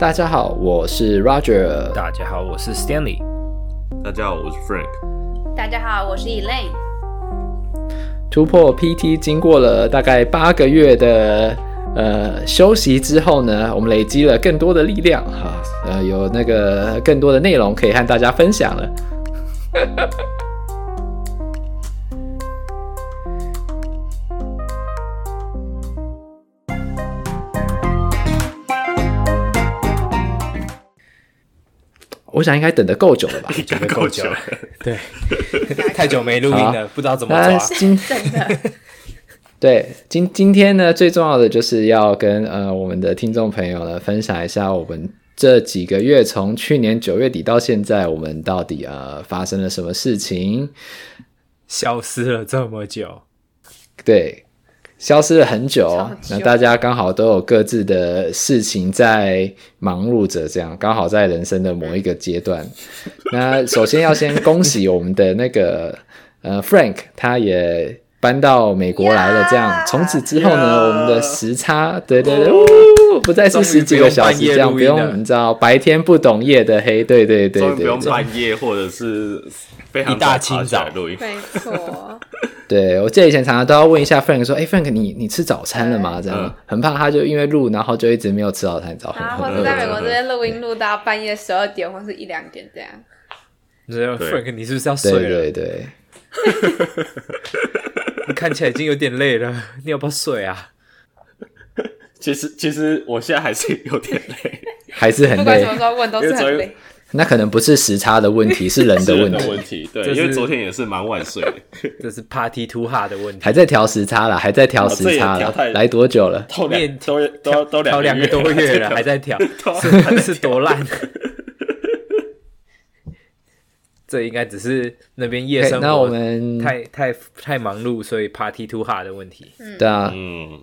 大家好，我是 Roger。大家好，我是 Stanley。大家好，我是 Frank。大家好，我是 Elaine。突破 PT 经过了大概八个月的呃休息之后呢，我们累积了更多的力量哈，呃，有那个更多的内容可以和大家分享了。我想应该等的够久了吧？等的够久了，对，太久没录音了，不知道怎么抓。今对今今天呢，最重要的就是要跟呃我们的听众朋友呢分享一下，我们这几个月从去年九月底到现在，我们到底呃发生了什么事情，消失了这么久，对。消失了很久，那大家刚好都有各自的事情在忙碌着，这样刚好在人生的某一个阶段。那首先要先恭喜我们的那个呃 Frank，他也搬到美国来了。这样从此之后呢，我们的时差，对对对，哦、不再是十几个小时这样，不用你知道白天不懂夜的黑，对对对对，不用半夜或者是非常一大清早录音，没错。对，我记得以前常常都要问一下 Frank 说：“哎，Frank，你你吃早餐了吗？”这样、嗯、很怕他就因为录，然后就一直没有吃早餐，早啊，或者在美国这边录音录到半夜十二点或是一两点这样。这样，Frank，你是不是要睡了？对对对，你看起来已经有点累了，你要不要睡啊？其实其实我现在还是有点累，还是很累。不管什么时候问都是很累。那可能不是时差的问题，是人的问题。问题对，因为昨天也是蛮晚睡的，这是 Party too hard 的问题。还在调时差了，还在调时差了，来多久了？都都都都调两个多月了，还在调，是是多烂？这应该只是那边夜生活，那我们太太太忙碌，所以 Party too hard 的问题。对啊，嗯。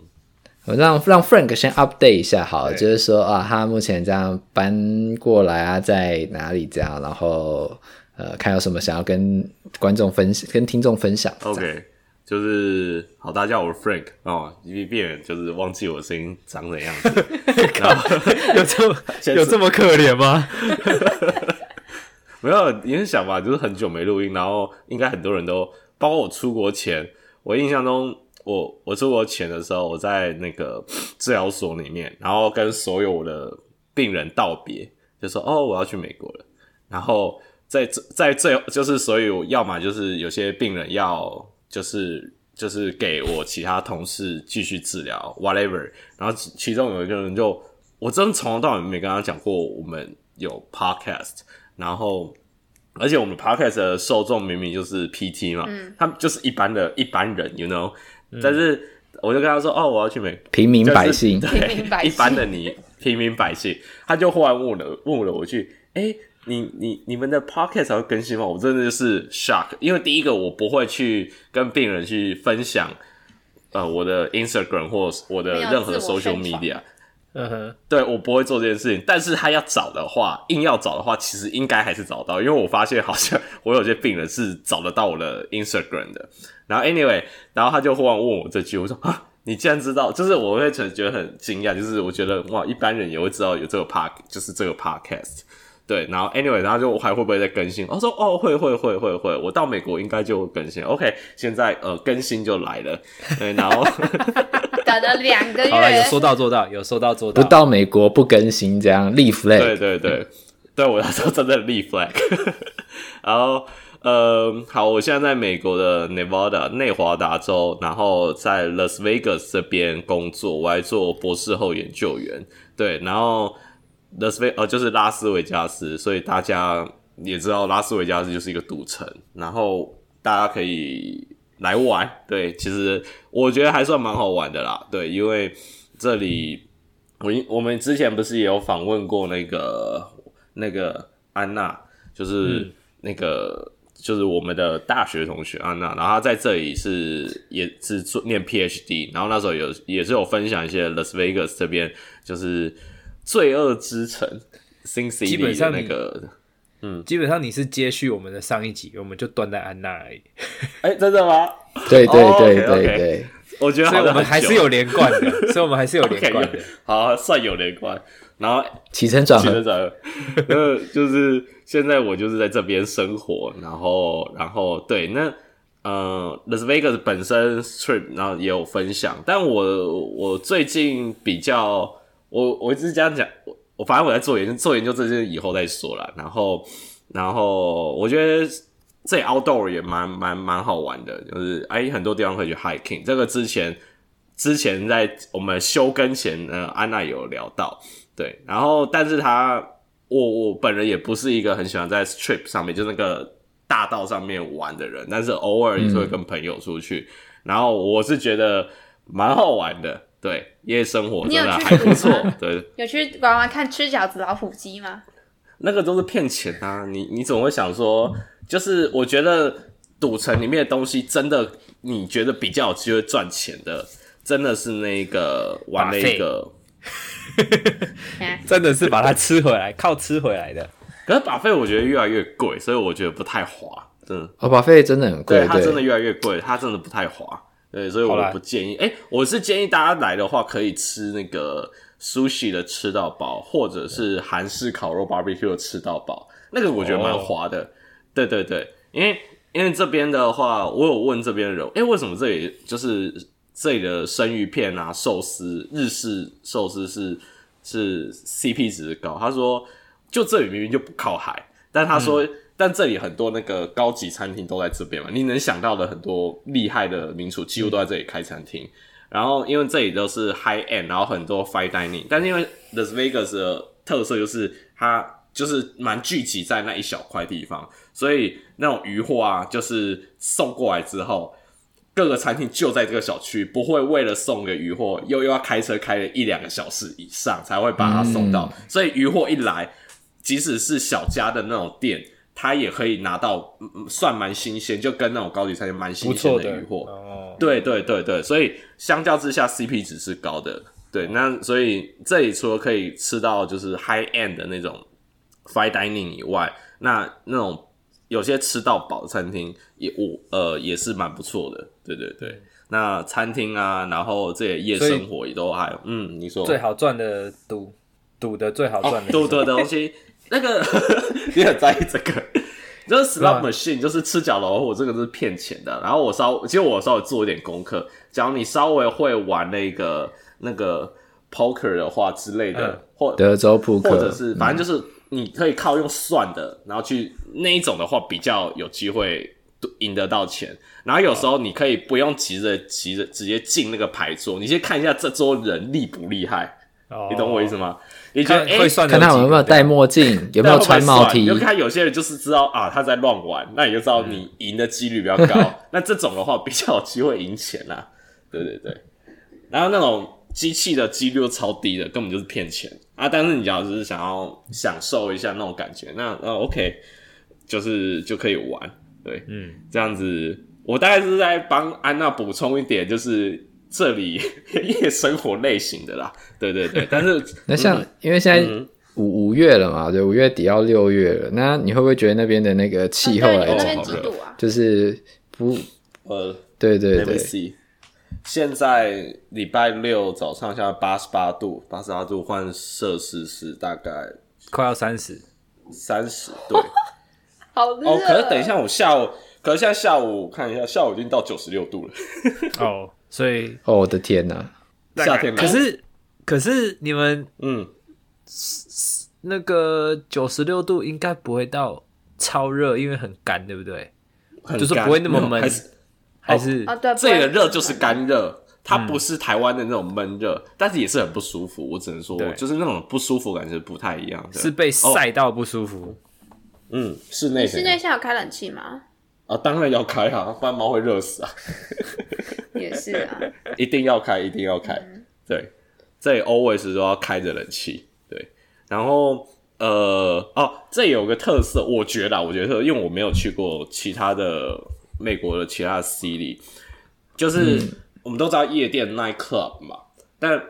我让让 Frank 先 update 一下，好，就是说啊，他目前这样搬过来啊，在哪里这样，然后呃，看有什么想要跟观众分享、跟听众分享。OK，就是好，大家好，我是 Frank 哦，一变变就是忘记我声音长怎样子，然后有这么 有这么可怜吗？没有，你很想吧，就是很久没录音，然后应该很多人都，包括我出国前，我印象中。我我出国前的时候，我在那个 治疗所里面，然后跟所有的病人道别，就说哦，我要去美国了。然后在在最就是所以，我要么就是有些病人要就是就是给我其他同事继续治疗，whatever。然后其中有一个人就我真从头到尾没跟他讲过我们有 podcast，然后而且我们 podcast 的受众明明就是 PT 嘛，嗯、他们就是一般的一般人，you know。但是我就跟他说：“哦，我要去美。”平民百姓，就是、对，一般的你，平民百姓，他就忽然问了，问了我一句：“哎、欸，你你你们的 podcast 才会更新吗？”我真的就是 shock，因为第一个我不会去跟病人去分享，呃，我的 Instagram 或我的任何 social media。嗯哼，对，我不会做这件事情，但是他要找的话，硬要找的话，其实应该还是找到，因为我发现好像我有些病人是找得到我的 Instagram 的。然后 anyway，然后他就忽然问我这句，我说啊，你既然知道，就是我会觉得很惊讶，就是我觉得哇，一般人也会知道有这个 park，就是这个 podcast。对，然后 anyway，然后就还会不会再更新？我说哦，会会会会会，我到美国应该就更新。OK，现在呃更新就来了，对，然后两个月，好了，有说到做到，有说到做到，不到美国不更新这样立 flag。对对对，对我那时候真的立 flag。然后呃，好，我现在在美国的 Nevada 内华达州，然后在 Las Vegas 这边工作，我还做博士后研究员。对，然后。拉斯维呃，就是拉斯维加斯，所以大家也知道拉斯维加斯就是一个赌城，然后大家可以来玩。对，其实我觉得还算蛮好玩的啦。对，因为这里我我们之前不是也有访问过那个那个安娜，就是那个、嗯、就是我们的大学同学安娜，然后她在这里是也是做念 PhD，然后那时候有也是有分享一些 Las Vegas 这边就是。罪恶之城，Sin City 基本上那个，嗯，基本上你是接续我们的上一集，我们就断在安娜而已。哎、欸，真的吗？对对对对对，我觉得所以我们还是有连贯的，所以我们还是有连贯的。Okay, 好，算有连贯。然后起承转合，起承转合，呃，就是现在我就是在这边生活，然后然后对，那呃，Las Vegas 本身 trip 然后也有分享，但我我最近比较，我我一直这样讲，我我反正我在做研究，做研究这些以后再说啦，然后然后我觉得这 outdoor 也蛮蛮蛮好玩的，就是哎很多地方可以去 hiking，这个之前。之前在我们休更前呢，安娜有聊到，对，然后但是他我我本人也不是一个很喜欢在 strip 上面，就那个大道上面玩的人，但是偶尔也是会跟朋友出去，嗯、然后我是觉得蛮好玩的，对，夜生活真的还不错，对，有去玩玩看吃饺子老虎机吗？那个都是骗钱啊，你你总会想说，就是我觉得赌城里面的东西真的你觉得比较有机会赚钱的。真的是那个玩那个，真的是把它吃回来，靠吃回来的。可是 buffet 我觉得越来越贵，所以我觉得不太划。真的，哦，buffet 真的很贵，对，它真的越来越贵，它真的不太划。对，所以我不建议。哎、欸，我是建议大家来的话，可以吃那个 sushi 的吃到饱，或者是韩式烤肉 barbecue 的吃到饱，那个我觉得蛮划的。对对对，因为因为这边的话，我有问这边的人，哎、欸，为什么这里就是。这里的生鱼片啊，寿司，日式寿司是是 CP 值高。他说，就这里明明就不靠海，但他说，嗯、但这里很多那个高级餐厅都在这边嘛，你能想到的很多厉害的名厨几乎都在这里开餐厅。嗯、然后因为这里都是 high end，然后很多 fine dining，但是因为 Las Vegas 的特色就是它就是蛮聚集在那一小块地方，所以那种鱼货啊，就是送过来之后。各个餐厅就在这个小区，不会为了送个鱼货又又要开车开了一两个小时以上才会把它送到。嗯、所以鱼货一来，即使是小家的那种店，它也可以拿到，算蛮新鲜，就跟那种高级餐厅蛮新鲜的鱼货。哦，对对对对，所以相较之下，CP 值是高的。对，那所以这里除了可以吃到就是 high end 的那种 fine dining 以外，那那种。有些吃到饱的餐厅也我呃也是蛮不错的，对对对。那餐厅啊，然后这些夜生活也都还有，嗯，你说。最好赚的赌赌的最好赚的赌、哦、的东西，那个 你很在意这个，就是 slot machine，就是吃角楼，我，这个是骗钱的。然后我稍其实我稍微做一点功课，假如你稍微会玩那个那个 poker 的话之类的，嗯、或德州扑克，或者是反正就是。嗯你可以靠用算的，然后去那一种的话，比较有机会赢得到钱。然后有时候你可以不用急着急着直接进那个牌桌，你先看一下这桌人厉不厉害。哦、你懂我意思吗？你觉得哎，会算看他有没有戴墨镜，有没有 穿帽 T。就看有些人就是知道啊，他在乱玩，那你就知道你赢的几率比较高。嗯、那这种的话比较有机会赢钱啦。对对对，然后那种。机器的几率超低的，根本就是骗钱啊！但是你只要是想要享受一下那种感觉，那那 OK，就是就可以玩，对，嗯，这样子，我大概是在帮安娜补充一点，就是这里 夜生活类型的啦，对对对。但是 那像、嗯、因为现在五五月了嘛，对，五月底要六月了，那你会不会觉得那边的那个气候来讲，就是不呃，对对对。现在礼拜六早上现在八十八度，八十八度换摄氏是大概快要三十，三十对，好热哦。可是等一下我下午，可是现在下午看一下，下午已经到九十六度了。哦，所以哦，我的天哪，夏天。可是可是你们嗯，那个九十六度应该不会到超热，因为很干，对不对？就是不会那么闷。还是啊，对，这里的热就是干热，它不是台湾的那种闷热，但是也是很不舒服。我只能说，就是那种不舒服感觉不太一样，是被晒到不舒服。嗯，室内室内现在有开冷气吗？啊，当然要开啊，不然猫会热死啊。也是啊，一定要开，一定要开。对，这里 always 都要开着冷气。对，然后呃，哦，这有个特色，我觉得，我觉得，因为我没有去过其他的。美国的其他的 city，就是我们都知道夜店 night club 嘛，但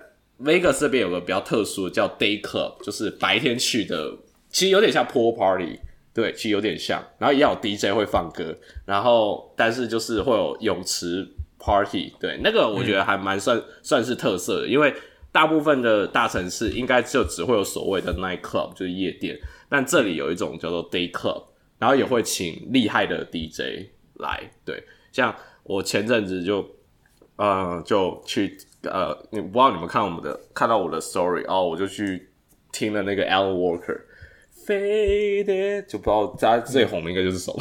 Vegas 这边有个比较特殊的叫 day club，就是白天去的，其实有点像 pool party，对，其实有点像，然后也有 DJ 会放歌，然后但是就是会有泳池 party，对，那个我觉得还蛮算算是特色的，因为。大部分的大城市应该就只会有所谓的 night club，就是夜店。但这里有一种叫做 day club，然后也会请厉害的 DJ 来。对，像我前阵子就，呃，就去，呃，你不知道你们看我们的看到我的 story 哦，我就去听了那个 Alan Walker，Faded，就不知道他最红的应该就是什么。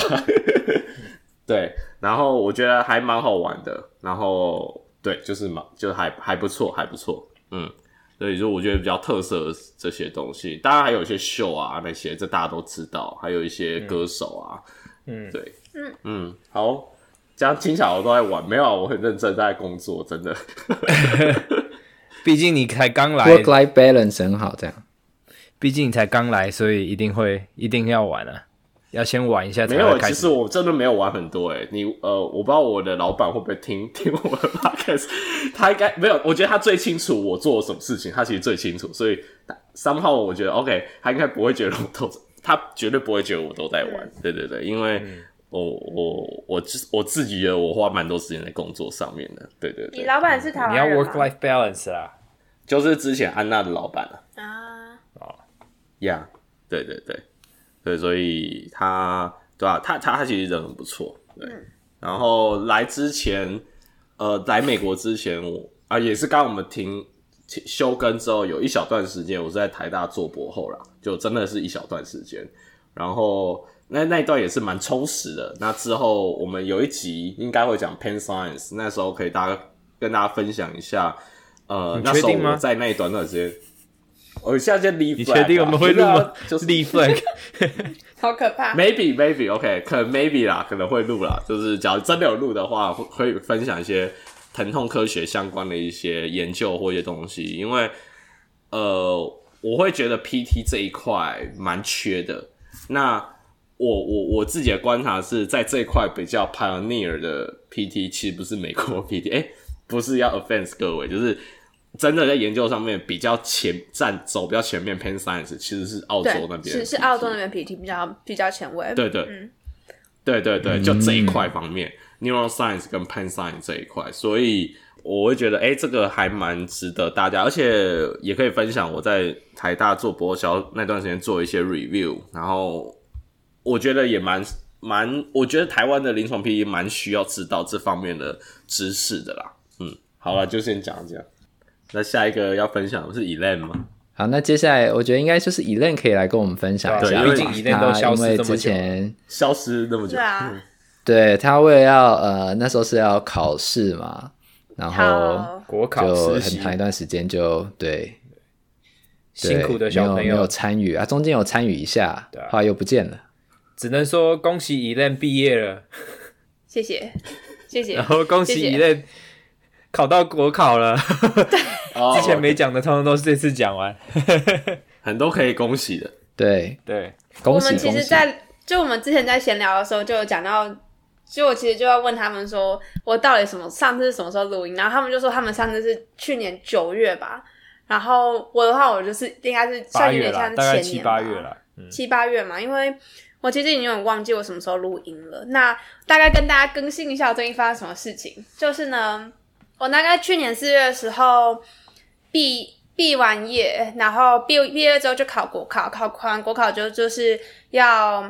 对，然后我觉得还蛮好玩的，然后对，就是蛮就还还不错，还不错，嗯。所以就我觉得比较特色的这些东西，当然还有一些秀啊那些，这大家都知道，还有一些歌手啊，嗯，对，嗯嗯，好，这样听起来我都在玩，没有，我很认真在工作，真的。毕竟你才刚来，work-life balance 很好，这样。毕竟你才刚来，所以一定会一定要玩啊。要先玩一下才。没有，其实我真的没有玩很多诶。你呃，我不知道我的老板会不会听听我的 podcast，他应该没有。我觉得他最清楚我做了什么事情，他其实最清楚。所以 somehow 我觉得 OK，他应该不会觉得我都，他绝对不会觉得我都在玩。对对对，因为我我我自我自己觉得我花蛮多时间在工作上面的。对对对。你老板是台湾人？你要 work life balance 啦，就是之前安娜的老板啊。啊。哦。呀，对对对。对，所以他对吧、啊？他他他其实人很不错，对。嗯、然后来之前，呃，来美国之前，我啊也是刚我们停休更之后，有一小段时间，我是在台大做博后啦，就真的是一小段时间。然后那那一段也是蛮充实的。那之后我们有一集应该会讲 Penn Science，那时候可以大家跟大家分享一下，呃，那时候我在那一段段时间。我现在就立 flag，你确定我们会录吗？就是立 flag，好可怕。Maybe maybe OK，可能 maybe 啦，可能会录啦。就是假如真的有录的话，会会分享一些疼痛科学相关的一些研究或一些东西。因为呃，我会觉得 PT 这一块蛮缺的。那我我我自己的观察是在这一块比较 pioneer 的 PT，其实不是美国 PT，哎、欸，不是要 offense 各位，就是。真的在研究上面比较前站走比较前面，Penn Science 其实是澳洲那边，是是澳洲那边 PT 比较比较前卫。对对，嗯、对对对，就这一块方面、嗯、，Neuroscience 跟 Penn Science 这一块，所以我会觉得，哎、欸，这个还蛮值得大家，而且也可以分享我在台大做博销那段时间做一些 review，然后我觉得也蛮蛮，我觉得台湾的临床 PT 蛮需要知道这方面的知识的啦。嗯，好了，就先讲这样。那下一个要分享的是 Elaine 吗？好，那接下来我觉得应该就是 Elaine 可以来跟我们分享一下，毕竟 Elaine 都消失这么久，消失那么久，对啊，对他为了要呃那时候是要考试嘛，然后国考就很长一段时间就对，辛苦的小朋友。没有参与啊，中间有参与一下，后来又不见了，只能说恭喜 Elaine 毕业了，谢谢。谢谢，然后恭喜 Elaine 考到国考了，之前没讲的，通通都是这次讲完，很多可以恭喜的。对。对，恭喜！我们其实在，在就我们之前在闲聊的时候，就有讲到，就我其实就要问他们说，我到底什么上次是什么时候录音？然后他们就说他们上次是去年九月吧。然后我的话，我就是应该是算有点像前年七八月了，嗯、七八月嘛，因为我其实已经有点忘记我什么时候录音了。那大概跟大家更新一下我最近发生什么事情，就是呢。我大概去年四月的时候毕毕完业，然后毕毕业之后就考国考，考完国考就就是要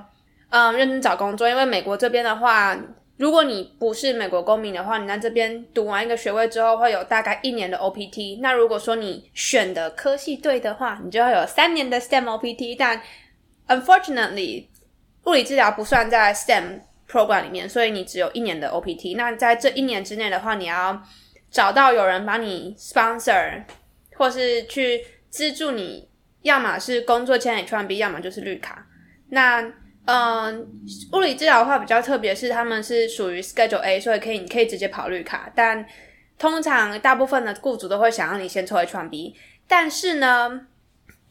嗯认真找工作，因为美国这边的话，如果你不是美国公民的话，你在这边读完一个学位之后会有大概一年的 OPT。那如果说你选的科系对的话，你就会有三年的 STEM OPT。但 unfortunately，物理治疗不算在 STEM program 里面，所以你只有一年的 OPT。那在这一年之内的话，你要找到有人帮你 sponsor，或是去资助你，要么是工作签 H1B，要么就是绿卡。那嗯、物理治疗的话比较特别，是他们是属于 Schedule A，所以可以你可以直接跑绿卡。但通常大部分的雇主都会想让你先抽 H1B。但是呢，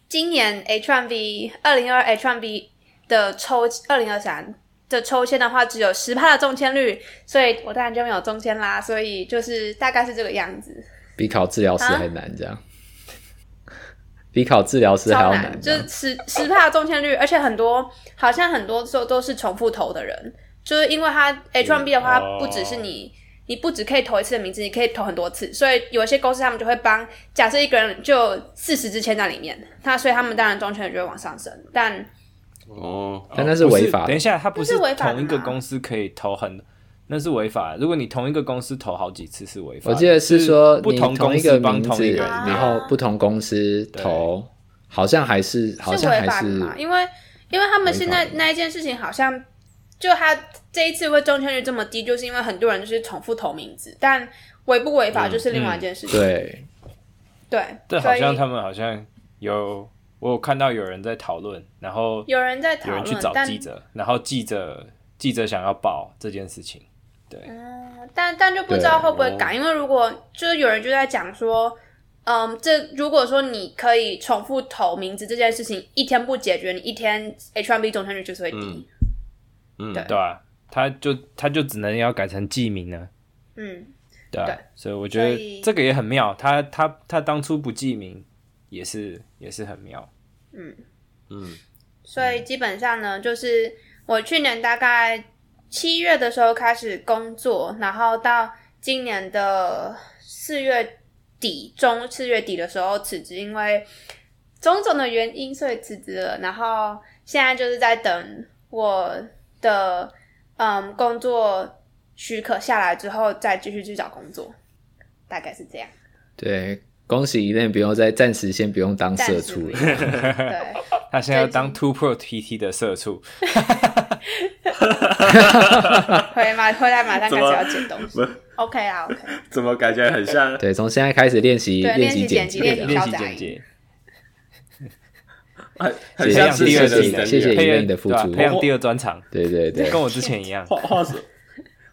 今年 H1B 二零二 H1B 的抽二零二三。的抽签的话，只有十趴的中签率，所以我当然就没有中签啦。所以就是大概是这个样子，比考治疗师还难，这样。比考治疗师还要难，难就是十十趴的中签率，而且很多好像很多时候都是重复投的人，就是因为他 H1B 的话，不只是你你不只可以投一次的名字，你可以投很多次。所以有一些公司他们就会帮，假设一个人就四十支签在里面，那所以他们当然中签率就会往上升。但哦，但那是违法。等一下，他不是同一个公司可以投很，那是违法。如果你同一个公司投好几次是违法。我记得是说不同同一个然后不同公司投，好像还是好像还是因为因为他们现在那一件事情好像。就他这一次会中签率这么低，就是因为很多人就是重复投名字，但违不违法就是另外一件事情。嗯嗯、对，对，这好像他们好像有我有看到有人在讨论，然后有人在讨论，有人去找记者，然后记者记者想要报这件事情。对，嗯，但但就不知道会不会改，因为如果就是有人就在讲说，嗯，这如果说你可以重复投名字这件事情，一天不解决，你一天 H1B 中签率就是会低。嗯嗯，对，对啊，他就他就只能要改成记名了。嗯，对啊，对，所以我觉得这个也很妙。他他他当初不记名也是也是很妙。嗯嗯，所以基本上呢，就是我去年大概七月的时候开始工作，然后到今年的四月底中四月底的时候辞职，因为种种的原因，所以辞职了。然后现在就是在等我。的嗯，工作许可下来之后，再继续去找工作，大概是这样。对，恭喜 Elaine 不用再暂时先不用当社畜了。对，他现在要当 Two Pro PT 的社畜。回 马回来马上开始要剪东西。OK 啊，OK。怎么感觉很像？对，从现在开始练习练习剪辑，练习剪辑。很很像是第二的，谢谢 Elaine 的付出，培养第二专长，对对对，跟我之前一样。话话说，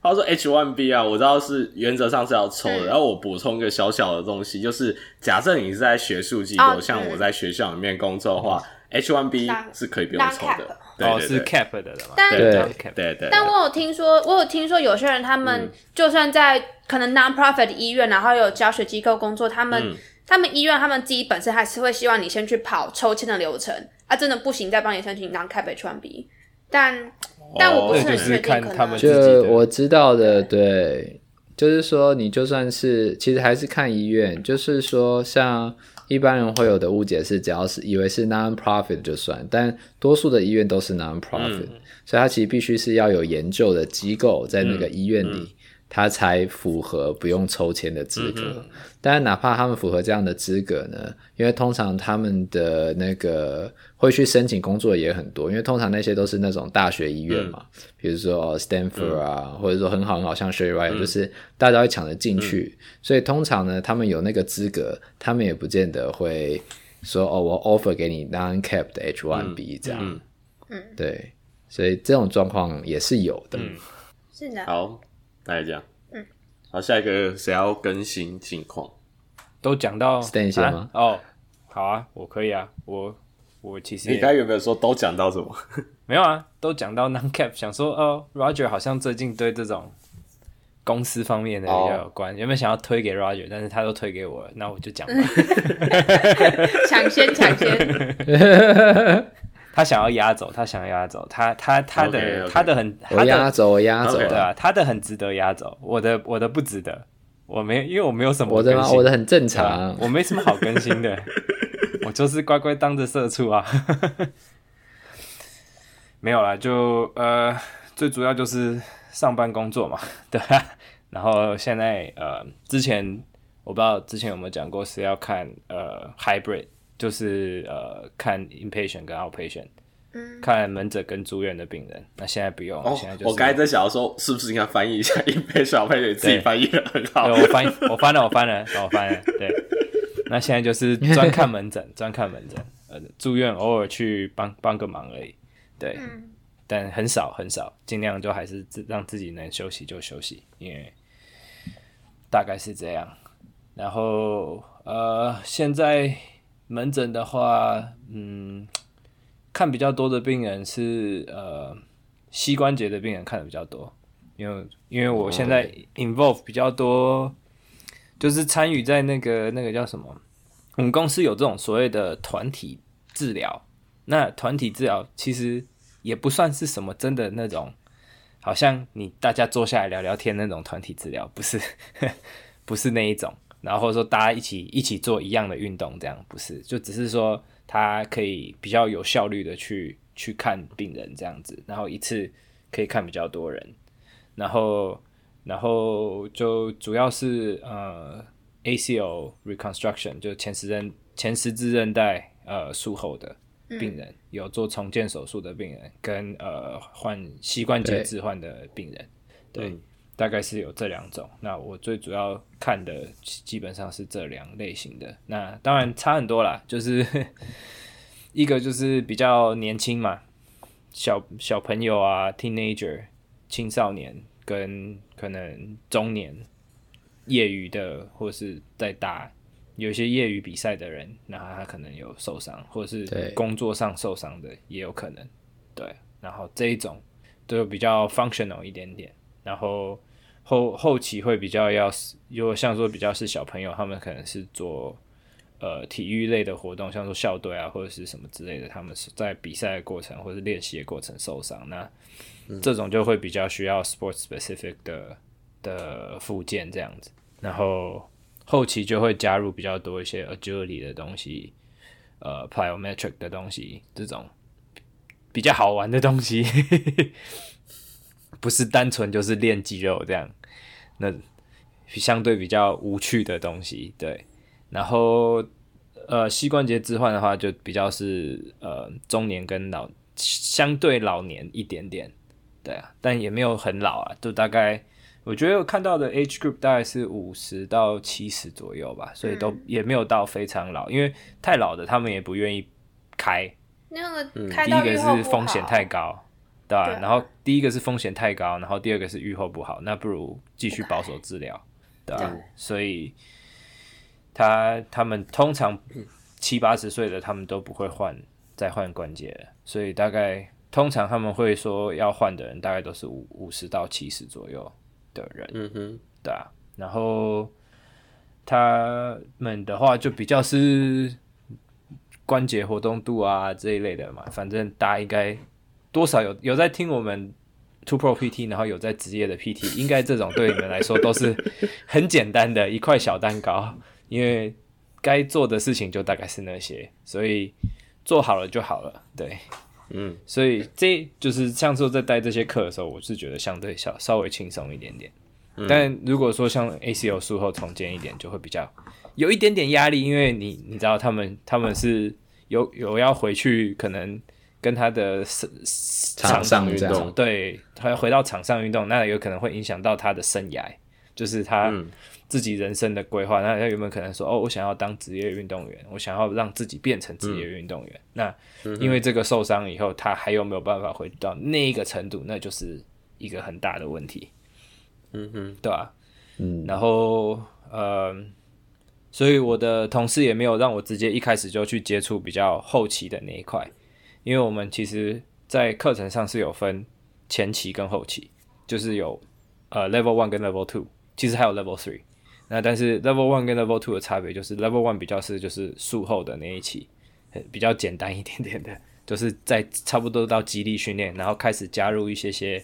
话说 H1B 啊，我知道是原则上是要抽的。然后我补充一个小小的东西，就是假设你是在学术机构，像我在学校里面工作的话，H1B 是可以不用抽的。哦，是 cap 的了嘛？但对对对。但我有听说，我有听说有些人他们就算在可能 non-profit 医院，然后有教学机构工作，他们。他们医院，他们自己本身还是会希望你先去跑抽签的流程啊，真的不行再帮你申请当 cap H1B。但、哦、但我不是很确定，可能就我知道的，对，就是说你就算是其实还是看医院，就是说像一般人会有的误解是，只要是以为是 non-profit 就算，但多数的医院都是 non-profit，、嗯、所以它其实必须是要有研究的机构在那个医院里。嗯嗯他才符合不用抽签的资格，但哪怕他们符合这样的资格呢？因为通常他们的那个会去申请工作也很多，因为通常那些都是那种大学医院嘛，嗯、比如说 Stanford 啊，嗯、或者说很好很好像 Sherry Ryan，就是大家会抢着进去，嗯、所以通常呢，他们有那个资格，他们也不见得会说哦，我 offer 给你 non-cap 的 H one B 这样，嗯，嗯。对，所以这种状况也是有的，嗯、是的，好。大概这样，嗯，好，下一个谁要更新情况？都讲到 Stan 先吗？哦，好啊，我可以啊，我我其实你刚有没有说都讲到什么？没有啊，都讲到 non-cap，想说哦，Roger 好像最近对这种公司方面的比较有关，有没有想要推给 Roger？但是他都推给我了，那我就讲吧，抢 先抢先。他想要压走，他想要压走，他他他的 okay, okay. 他的很，我压走，我压走，对啊，他的很值得压走，我的我的不值得，我没，因为我没有什么，我的吗？我的很正常，我没什么好更新的，我就是乖乖当着社畜啊，没有啦，就呃，最主要就是上班工作嘛，对啊，然后现在呃，之前我不知道之前有没有讲过是要看呃 hybrid。就是呃，看 inpatient 跟 outpatient，嗯，看门诊跟住院的病人。那现在不用，哦、现在就是我刚才在想说，是不是应该翻译一下 inpatient outpatient？自己翻译的很好。对，我翻我翻了，我翻了，我翻了。对，那现在就是专看门诊，专看门诊。呃，住院偶尔去帮帮个忙而已。对，嗯、但很少很少，尽量就还是自让自己能休息就休息，因为大概是这样。然后呃，现在。门诊的话，嗯，看比较多的病人是呃膝关节的病人看的比较多，因为因为我现在 involve 比较多，就是参与在那个那个叫什么，我们公司有这种所谓的团体治疗，那团体治疗其实也不算是什么真的那种好像你大家坐下来聊聊天那种团体治疗，不是 不是那一种。然后或者说大家一起一起做一样的运动，这样不是，就只是说他可以比较有效率的去去看病人这样子，然后一次可以看比较多人，然后然后就主要是呃 ACL reconstruction 就前十字前十字韧带呃术后的病人，嗯、有做重建手术的病人，跟呃患膝关节置换的病人，对。对大概是有这两种，那我最主要看的基本上是这两类型的。那当然差很多啦，就是 一个就是比较年轻嘛，小小朋友啊，teenager 青少年跟可能中年业余的，或是在打有些业余比赛的人，那他可能有受伤，或者是工作上受伤的也有可能。对，然后这一种都比较 functional 一点点，然后。后后期会比较要，如果像说比较是小朋友，他们可能是做呃体育类的活动，像说校队啊或者是什么之类的，他们是在比赛的过程或者练习的过程受伤，那这种就会比较需要 sports specific 的的附件这样子，然后后期就会加入比较多一些 agility 的东西，呃 plyometric 的东西，这种比较好玩的东西。不是单纯就是练肌肉这样，那相对比较无趣的东西，对。然后呃，膝关节置换的话，就比较是呃中年跟老相对老年一点点，对啊，但也没有很老啊，就大概我觉得我看到的 age group 大概是五十到七十左右吧，所以都也没有到非常老，因为太老的他们也不愿意开，那个第一个是风险太高。对吧？然后第一个是风险太高，然后第二个是预后不好，那不如继续保守治疗，对吧？所以他他们通常七八十岁的他们都不会换再换关节，所以大概通常他们会说要换的人大概都是五五十到七十左右的人，嗯哼，对啊。然后他们的话就比较是关节活动度啊这一类的嘛，反正大家应该。多少有有在听我们 Two Pro PT，然后有在职业的 PT，应该这种对你们来说都是很简单的一块小蛋糕，因为该做的事情就大概是那些，所以做好了就好了，对，嗯，所以这就是像说在带这些课的时候，我是觉得相对小稍微轻松一点点，嗯、但如果说像 ACO 术后重建一点，就会比较有一点点压力，因为你你知道他们他们是有有要回去可能。跟他的场上运动，对，他回到场上运动，那有可能会影响到他的生涯，就是他自己人生的规划。嗯、那他有没有可能说，哦，我想要当职业运动员，我想要让自己变成职业运动员？嗯、那因为这个受伤以后，他还有没有办法回到那一个程度？那就是一个很大的问题。嗯哼，对吧？嗯，然后呃，所以我的同事也没有让我直接一开始就去接触比较后期的那一块。因为我们其实，在课程上是有分前期跟后期，就是有呃 level one 跟 level two，其实还有 level three。那但是 level one 跟 level two 的差别就是 level one 比较是就是术后的那一期，比较简单一点点的，就是在差不多到肌力训练，然后开始加入一些些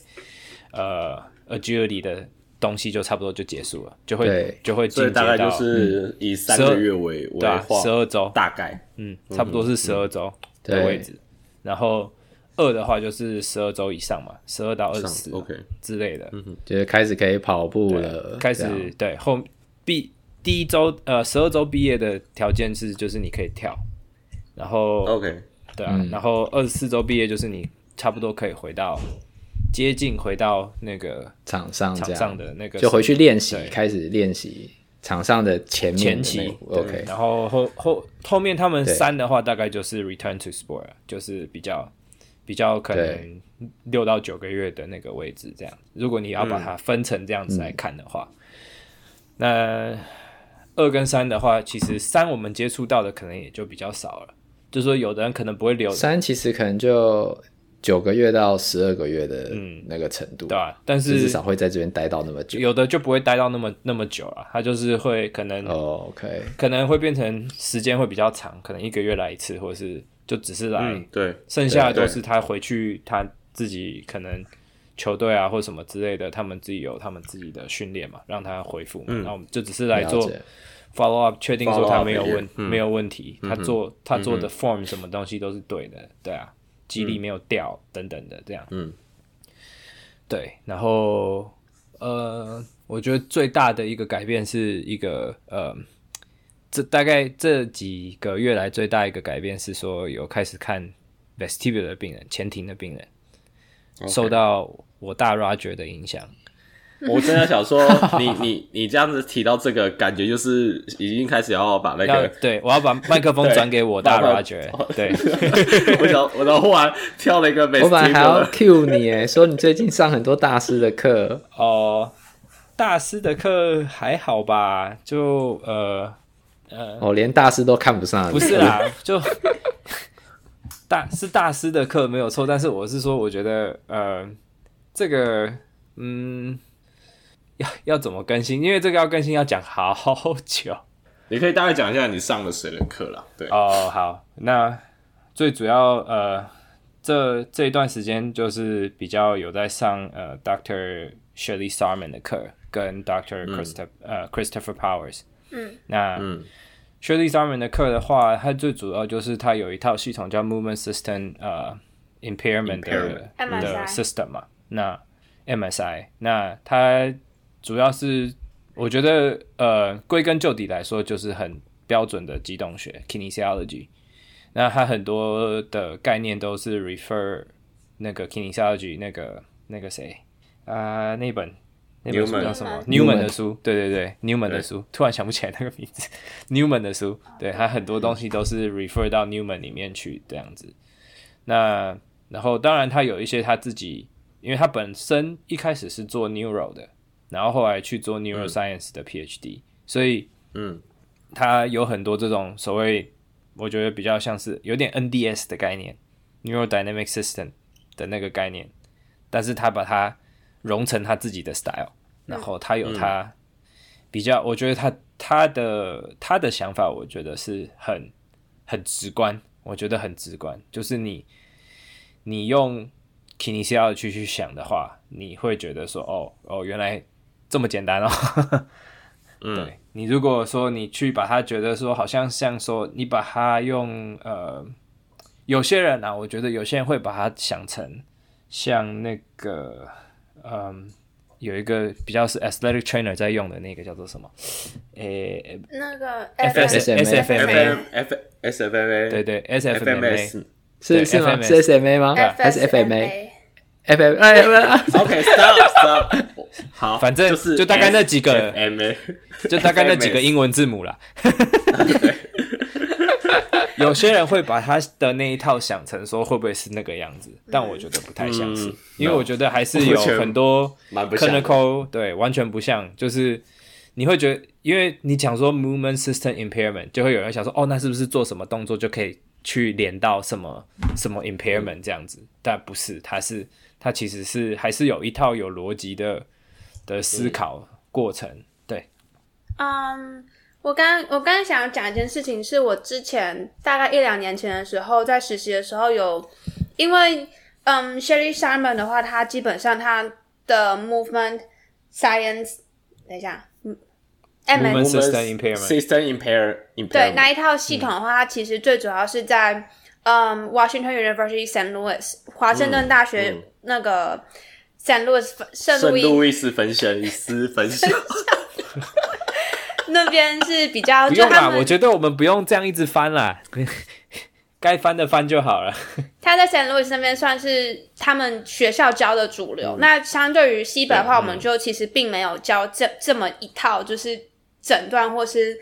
呃 agility 的东西，就差不多就结束了，就会对就会进阶到大概就是以三个月为为十二周大概，嗯，差不多是十二周的位置。然后二的话就是十二周以上嘛，十二到二十四，OK。之类的，嗯，就是开始可以跑步了。开始对后毕第一周呃十二周毕业的条件是就是你可以跳，然后 OK 对啊，嗯、然后二十四周毕业就是你差不多可以回到接近回到那个场上场上的那个就回去练习，开始练习场上的前面前期 OK，然后后后后面他们三的话大概就是 Return to Sport，就是比较比较可能六到九个月的那个位置这样。如果你要把它分成这样子来看的话，嗯、那二跟三的话，其实三我们接触到的可能也就比较少了，就是说有的人可能不会留。三其实可能就。九个月到十二个月的那个程度，嗯、对啊，但是至少会在这边待到那么久，有的就不会待到那么那么久了，他就是会可能哦，OK，可能会变成时间会比较长，可能一个月来一次，或者是就只是来，嗯、对，剩下的都是他回去他自己可能球队啊或什么之类的，他们自己有他们自己的训练嘛，让他恢复嘛。嗯、那我们就只是来做 follow up，确定说他没有问、嗯、没有问题，他做、嗯、他做的 form 嗯、什么东西都是对的，对啊，肌力没有掉、嗯、等等的这样。嗯，对，然后呃，我觉得最大的一个改变是一个呃。这大概这几个月来最大一个改变是说，有开始看 vestibular 的病人，前庭的病人.受到我大 Roger 的影响。我真的想说，你你你这样子提到这个，感觉就是已经开始要把那个，对，我要把 麦克风转给我大 Roger。对，我想，我都忽然跳了一个我本来还要 cue 你，说你最近上很多大师的课哦，大师的课还好吧？就呃。呃，哦，连大师都看不上，不是啦，就大是大师的课没有错，但是我是说，我觉得呃，这个嗯，要要怎么更新？因为这个要更新要讲好久。你可以大概讲一下你上了谁的课啦？对，哦，好，那最主要呃，这这一段时间就是比较有在上呃，Dr. Shirley Sahrmann 的课，跟 Doctor Christopher、嗯、呃 Christopher Powers。嗯，那嗯，Shirley Sahrmann 的课的话，它最主要就是它有一套系统叫 Movement System 呃 Impairment 的 Impairment 的 System 嘛。那 MSI，那它主要是我觉得呃归根究底来说，就是很标准的机动学 Kinesiology。那它很多的概念都是 refer 那个 Kinesiology 那个那个谁啊、呃、那本。那本书叫什么？Newman 的书，对对对，Newman 的书，突然想不起来那个名字。Newman 的书，对，它很多东西都是 refer 到 Newman 里面去这样子。那然后当然他有一些他自己，因为他本身一开始是做 neuro 的，然后后来去做 neuroscience 的 PhD，、嗯、所以嗯，他有很多这种所谓我觉得比较像是有点 NDS 的概念，neurodynamic system 的那个概念，但是他把它融成他自己的 style。然后他有他比较，我觉得他他的他的想法，我觉得是很很直观，我觉得很直观。就是你你用 kinesiology 去去想的话，你会觉得说，哦哦，原来这么简单哦。嗯，对，你如果说你去把它觉得说，好像像说你把它用呃，有些人啊，我觉得有些人会把它想成像那个嗯。有一个比较是 athletic trainer 在用的那个叫做什么？诶、欸，那个 F S S F M A F S F M A 对对 S F M A 是是吗？是 S M A 吗？还是 F M A F M 哎，OK stop stop 好，反正就是就大概那几个 M A 就大概那几个 英文字母啦。有些人会把他的那一套想成说会不会是那个样子，但我觉得不太像是，嗯、因为我觉得还是有很多 clinical 对，完全不像，就是你会觉得，因为你讲说 movement system impairment，就会有人想说，哦，那是不是做什么动作就可以去连到什么什么 impairment 这样子？但不是，它是它其实是还是有一套有逻辑的的思考过程，对，嗯。Um 我刚我刚才想要讲一件事情，是我之前大概一两年前的时候，在实习的时候有，因为嗯，Shirley Sahrmann 的话，他基本上他的 movement science，等一下，嗯，movement system impairment，system impairment，对，那一套系统的话，它其实最主要是在嗯，Washington University St. Louis 华盛顿大学那个 St. Louis 圣路易圣路易斯分校。那边是比较，不用啦，我觉得我们不用这样一直翻啦，该翻的翻就好了。他在 St. Louis 那边算是他们学校教的主流。嗯、那相对于西北的话，我们就其实并没有教这这么一套，就是诊断或是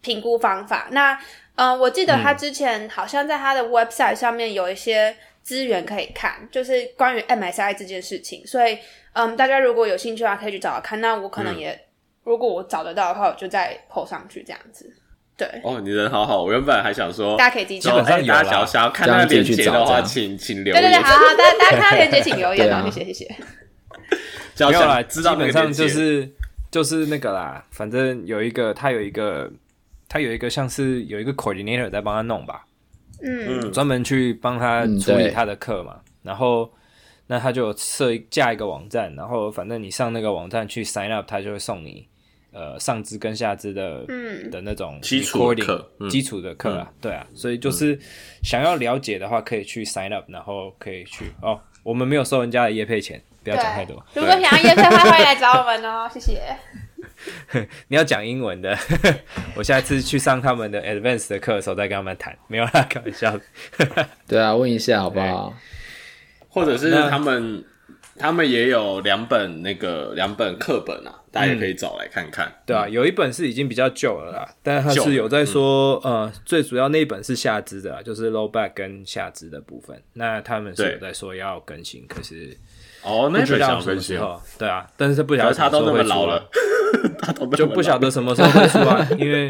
评估方法。那呃，我记得他之前好像在他的 website 上面有一些资源可以看，就是关于 MSI 这件事情。所以，嗯，大家如果有兴趣的话，可以去找找看。那我可能也。嗯如果我找得到的话，我就再 po 上去这样子。对哦，你人好好。我原本还想说，大家可以自己找。基本上有啦。想要看那个链接的话，请请留言。对对对，好好，大家大家看到链接请留言 哦，谢谢谢谢。没有啦，基本上就是就是那个啦。反正有一个，他有一个，他有一个像是有一个 coordinator 在帮他弄吧。嗯。专门去帮他处理他的课嘛。然后那他就设架一个网站，然后反正你上那个网站去 sign up，他就会送你呃上肢跟下肢的、嗯、的那种基础课、嗯，基础的课啊，对啊，所以就是想要了解的话，可以去 sign up，然后可以去哦。我们没有收人家的业配钱，不要讲太多。如果想要业配的话，欢迎来找我们哦，谢谢。你要讲英文的，我下次去上他们的 advanced 的课的时候再跟他们谈，没有啦，开玩笑。对啊，问一下好不好？或者是他们，他们也有两本那个两本课本啊，大家也可以找来看看。嗯、对啊，有一本是已经比较旧了啦，但是他是有在说，嗯、呃，最主要那一本是下肢的，就是 low back 跟下肢的部分。那他们是有在说要更新，可是哦，那本想更新哦，对啊，但是不晓得他都那么老了，就不晓得什么时候会出来，因为。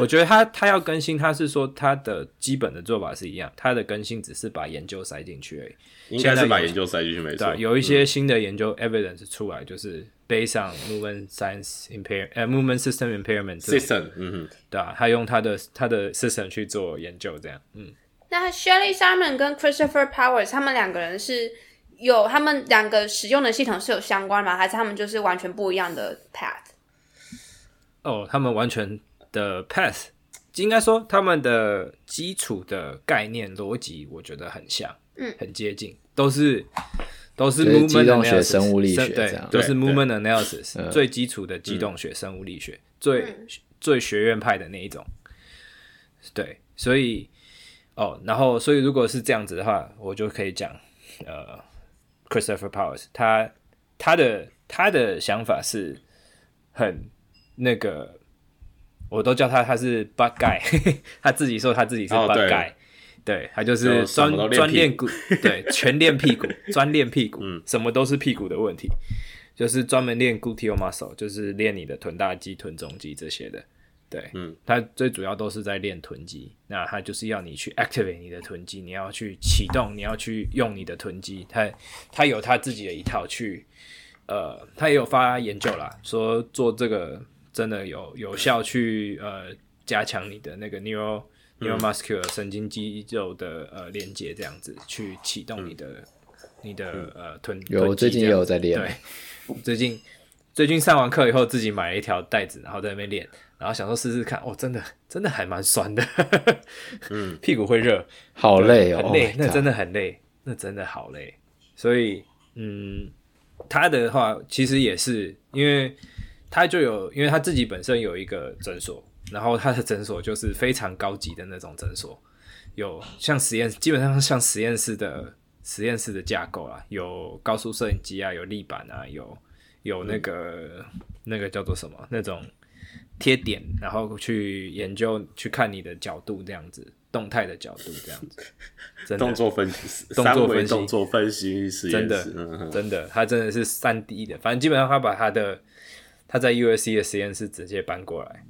我觉得他他要更新，他是说他的基本的做法是一样，他的更新只是把研究塞进去而已。应该是把研究塞进去没错。有一些新的研究 evidence 出来，就是 based on movement science impair 呃 movement system impairment system，嗯哼，对啊，他用他的他的 system 去做研究，这样，嗯。那 Shelly Simon 跟 Christopher Powers 他们两个人是有他们两个使用的系统是有相关吗？还是他们就是完全不一样的 path？哦，他们完全。的 path 应该说他们的基础的概念逻辑，我觉得很像，嗯，很接近，都是都是 movement 机动学生物力学，对，都是 movement analysis 最基础的机动学生物力学，最最学院派的那一种，对，所以哦，然后所以如果是这样子的话，我就可以讲，呃，Christopher Powers，他他的他的想法是很那个。我都叫他他是 butt guy，他自己说他自己是 butt guy，、哦、对，对他就是专专练骨，对，全练屁股，专练屁股，嗯，什么都是屁股的问题，就是专门练 gluteal muscle，就是练你的臀大肌、臀中肌这些的，对，嗯，他最主要都是在练臀肌，那他就是要你去 activate 你的臀肌，你要去启动，你要去用你的臀肌，他他有他自己的一套去，呃，他也有发研究啦，说做这个。真的有有效去呃加强你的那个 neuro neuromuscular 神经肌肉的呃连接，这样子去启动你的、嗯、你的呃臀。有最近也有在练。对，最近最近上完课以后，自己买了一条带子，然后在那边练，然后想说试试看，哦，真的真的还蛮酸的，嗯，屁股会热，好累哦，很累，那真的很累，那真的好累。所以嗯，他的话其实也是因为。他就有，因为他自己本身有一个诊所，然后他的诊所就是非常高级的那种诊所，有像实验，基本上像实验室的实验室的架构啊，有高速摄影机啊，有立板啊，有有那个、嗯、那个叫做什么？那种贴点，然后去研究去看你的角度这样子，动态的角度这样子，真的。动作分析，动作分析，动作分析实验室，真的、嗯、真的，他真的是三 D 的，反正基本上他把他的。他在 USC 的实验室直接搬过来，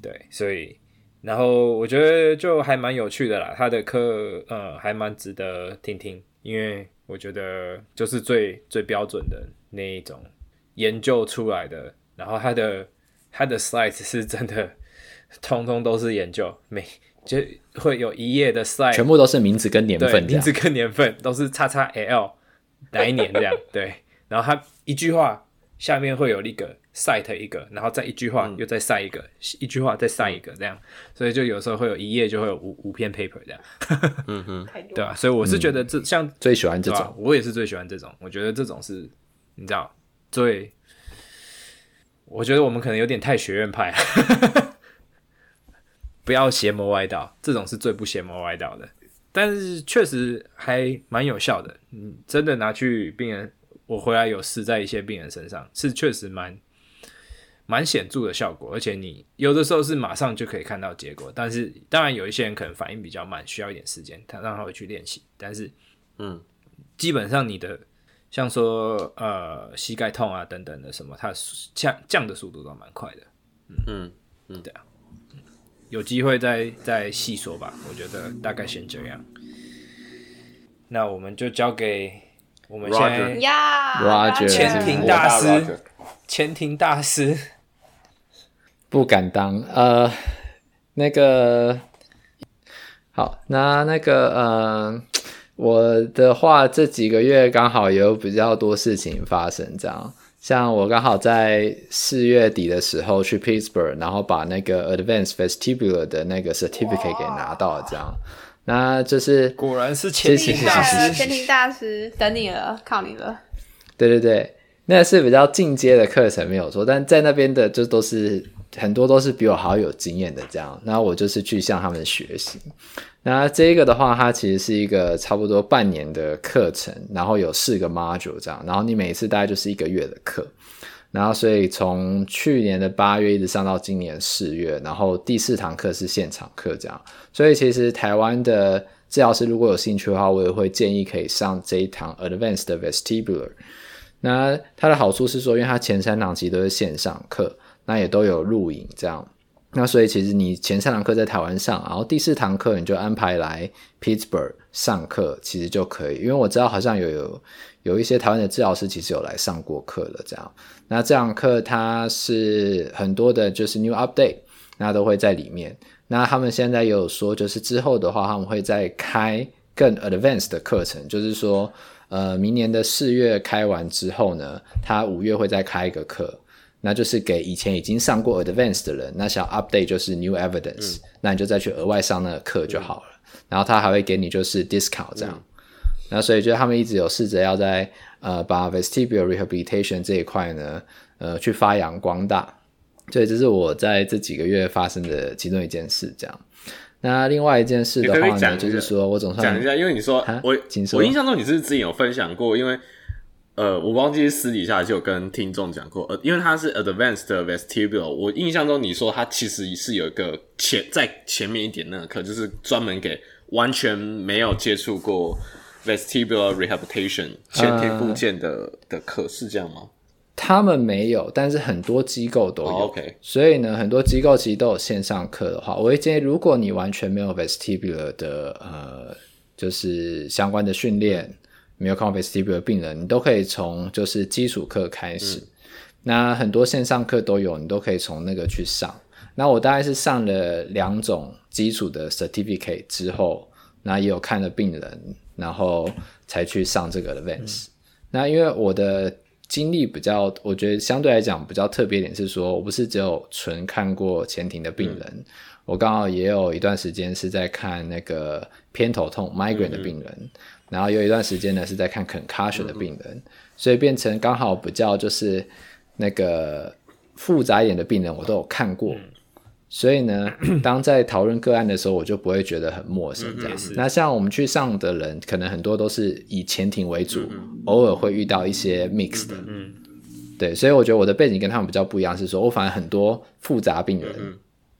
对，所以然后我觉得就还蛮有趣的啦。他的课呃还蛮值得听听，因为我觉得就是最最标准的那一种研究出来的。然后他的他的 slides 是真的，通通都是研究，每就会有一页的 slide，全部都是名字跟年份，名字跟年份都是叉叉 L 哪一年这样，对。然后他一句话。下面会有一个 cite 一个，然后再一句话又再 cite 一个，嗯、一句话再 cite 一个，这样，所以就有时候会有一页就会有五五篇 paper 这样，嗯哼，对吧？所以我是觉得这、嗯、像最喜欢这种，我也是最喜欢这种，我觉得这种是，你知道，最，我觉得我们可能有点太学院派，不要邪魔歪道，这种是最不邪魔歪道的，但是确实还蛮有效的，嗯，真的拿去病人。我回来有试在一些病人身上，是确实蛮蛮显著的效果，而且你有的时候是马上就可以看到结果。但是当然有一些人可能反应比较慢，需要一点时间，他让他回去练习。但是，嗯，基本上你的像说呃膝盖痛啊等等的什么，它降降的速度都蛮快的。嗯嗯嗯，对啊，有机会再再细说吧。我觉得大概先这样。那我们就交给。我们现在，Roger，前庭大师，前庭大师，不敢当。呃，那个，好，那那个，呃，我的话，这几个月刚好有比较多事情发生，这样。像我刚好在四月底的时候去 Pittsburgh，然后把那个 Advanced Vestibular 的那个 certificate 给拿到了，这样。那就是果然是前庭大师，前庭大师等你了，靠你了。对对对，那是比较进阶的课程没有错，但在那边的就都是很多都是比我好有经验的这样。那我就是去向他们学习。那这个的话，它其实是一个差不多半年的课程，然后有四个 module 这样，然后你每一次大概就是一个月的课，然后所以从去年的八月一直上到今年四月，然后第四堂课是现场课这样，所以其实台湾的治疗师如果有兴趣的话，我也会建议可以上这一堂 Advanced Vestibular。那它的好处是说，因为它前三堂其实都是线上课，那也都有录影这样。那所以其实你前三堂课在台湾上，然后第四堂课你就安排来 Pittsburgh 上课，其实就可以。因为我知道好像有有有一些台湾的治疗师其实有来上过课了，这样。那这堂课它是很多的，就是 new update，那都会在里面。那他们现在也有说，就是之后的话，他们会再开更 advanced 的课程，就是说，呃，明年的四月开完之后呢，他五月会再开一个课。那就是给以前已经上过 Advanced 的人，那想 update 就是 New Evidence，嗯、那你就再去额外上那个课就好了。嗯、然后他还会给你就是 discount 这样。嗯、那所以就他们一直有试着要在呃把 Vestibular Rehabilitation 这一块呢，呃去发扬光大。所以这是我在这几个月发生的其中一件事。这样。那另外一件事的话呢，就是说我总算讲一下，因为你说我我印象中你是之前有分享过，因为。呃，我忘记私底下就有跟听众讲过，呃，因为它是 advanced vestibular，我印象中你说它其实是有一个前在前面一点那个课，就是专门给完全没有接触过 vestibular rehabilitation 前庭部件的、呃、的课，是这样吗？他们没有，但是很多机构都有。Oh, OK，所以呢，很多机构其实都有线上课的话，我会建议，如果你完全没有 vestibular 的呃，就是相关的训练。没有看过 vestibular 的病人，你都可以从就是基础课开始。嗯、那很多线上课都有，你都可以从那个去上。那我大概是上了两种基础的 certificate 之后，那也有看了病人，然后才去上这个 advance。嗯、那因为我的经历比较，我觉得相对来讲比较特别点是说，我不是只有纯看过前庭的病人，嗯、我刚好也有一段时间是在看那个偏头痛 migraine 的病人。嗯然后有一段时间呢是在看 concussion 的病人，嗯、所以变成刚好比较就是那个复杂一点的病人我都有看过，嗯、所以呢，当在讨论个案的时候，我就不会觉得很陌生这样。那像我们去上的人，可能很多都是以前庭为主，嗯、偶尔会遇到一些 mix 的，嗯，对，所以我觉得我的背景跟他们比较不一样，是说我反而很多复杂病人，嗯、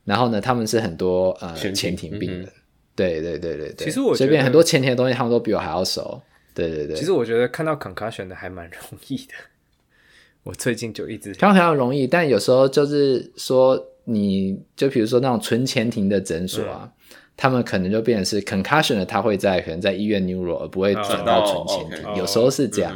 然后呢，他们是很多呃前庭病人。嗯对对对对对，其实我随便很多前庭的东西，他们都比我还要熟。对对对，其实我觉得看到 concussion 的还蛮容易的。我最近就一直看到比较容易，但有时候就是说，你就比如说那种纯前庭的诊所啊，嗯、他们可能就变成是 concussion 的，他会在可能在医院 neuro，而不会转到纯前庭。有时候是这样。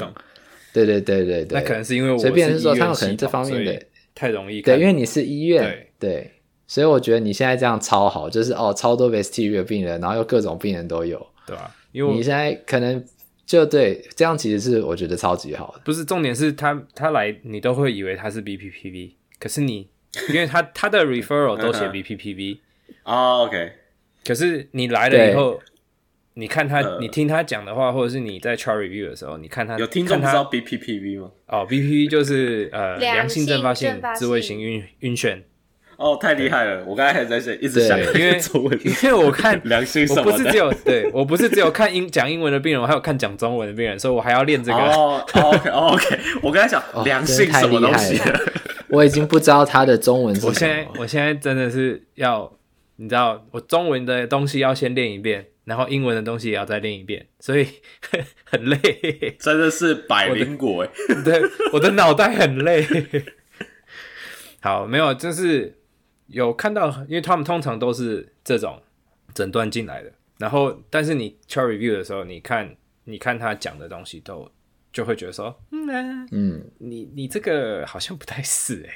对对对对对，那可能是因为我随便是说，他们可能这方面的太容易。对，因为你是医院。对。对所以我觉得你现在这样超好，就是哦，超多 vestibular 病人，然后又各种病人都有，对吧？因为你现在可能就对这样，其实是我觉得超级好的。不是重点是他他来，你都会以为他是 BPPV，可是你因为他他的 referral 都写 BPPV 哦，OK。可是你来了以后，你看他，你听他讲的话，或者是你在 chart review 的时候，你看他有听众知道 BPPV 吗？哦，BPPV 就是呃良性阵发性自慰型晕晕眩。哦，太厉害了！我刚才还在想，一直想，因为因为我看 良心什么，我不是只有对我不是只有看英讲英文的病人，我还有看讲中文的病人，所以我还要练这个。哦，OK，OK，我刚才讲良心什么东西，我已经不知道他的中文是什么。我现在我现在真的是要，你知道，我中文的东西要先练一遍，然后英文的东西也要再练一遍，所以 很累，真的是百灵果哎，对，我的脑袋很累。好，没有，就是。有看到，因为他们通常都是这种诊断进来的，然后但是你 chart review 的时候，你看你看他讲的东西都就会觉得说，嗯，嗯，你你这个好像不太是诶。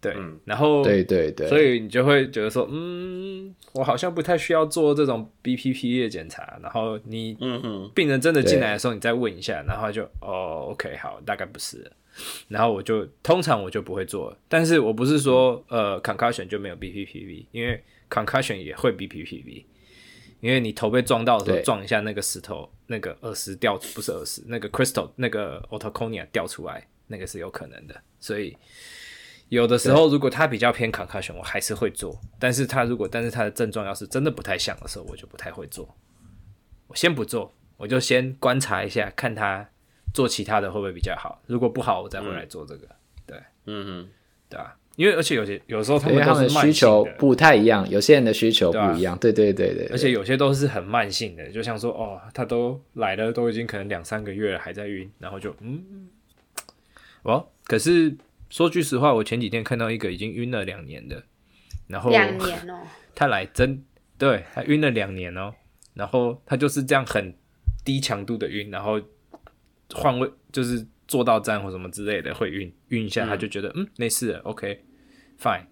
对，嗯、然后对对对，所以你就会觉得说，嗯，我好像不太需要做这种 BPPV 的检查。然后你，嗯病人真的进来的时候，你再问一下，然后就哦，OK，好，大概不是。然后我就通常我就不会做，但是我不是说呃 concussion 就没有 BPPV，因为 concussion 也会 BPPV，因为你头被撞到的时候撞一下那个石头，那个耳石掉不是耳石，那个 crystal 那个 otoconia 掉出来，那个是有可能的，所以。有的时候，如果它比较偏 concussion，我还是会做。但是它如果，但是它的症状要是真的不太像的时候，我就不太会做。我先不做，我就先观察一下，看他做其他的会不会比较好。如果不好，我再回来做这个。嗯、对，嗯嗯，对啊，因为而且有些有时候他们他们的，需求不太一样，有些人的需求不一样。对、啊、对对对对，而且有些都是很慢性的，就像说哦，他都来了，都已经可能两三个月了，还在晕，然后就嗯，哦，可是。说句实话，我前几天看到一个已经晕了两年的，然后两年哦，他来真对他晕了两年哦，然后他就是这样很低强度的晕，然后换位就是坐到站或什么之类的会晕晕一下，他就觉得嗯，嗯没事，OK fine，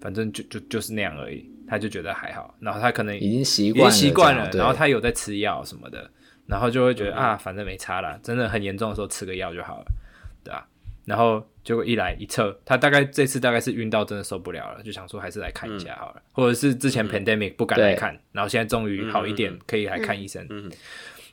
反正就就就是那样而已，他就觉得还好，然后他可能已经习惯习惯了，然后他有在吃药什么的，然后就会觉得、嗯、啊，反正没差啦，真的很严重的时候吃个药就好了，对吧、啊？然后结果一来一测，他大概这次大概是晕到真的受不了了，就想说还是来看一下好了，嗯、或者是之前 pandemic 不敢来看，嗯、然后现在终于好一点，可以来看医生。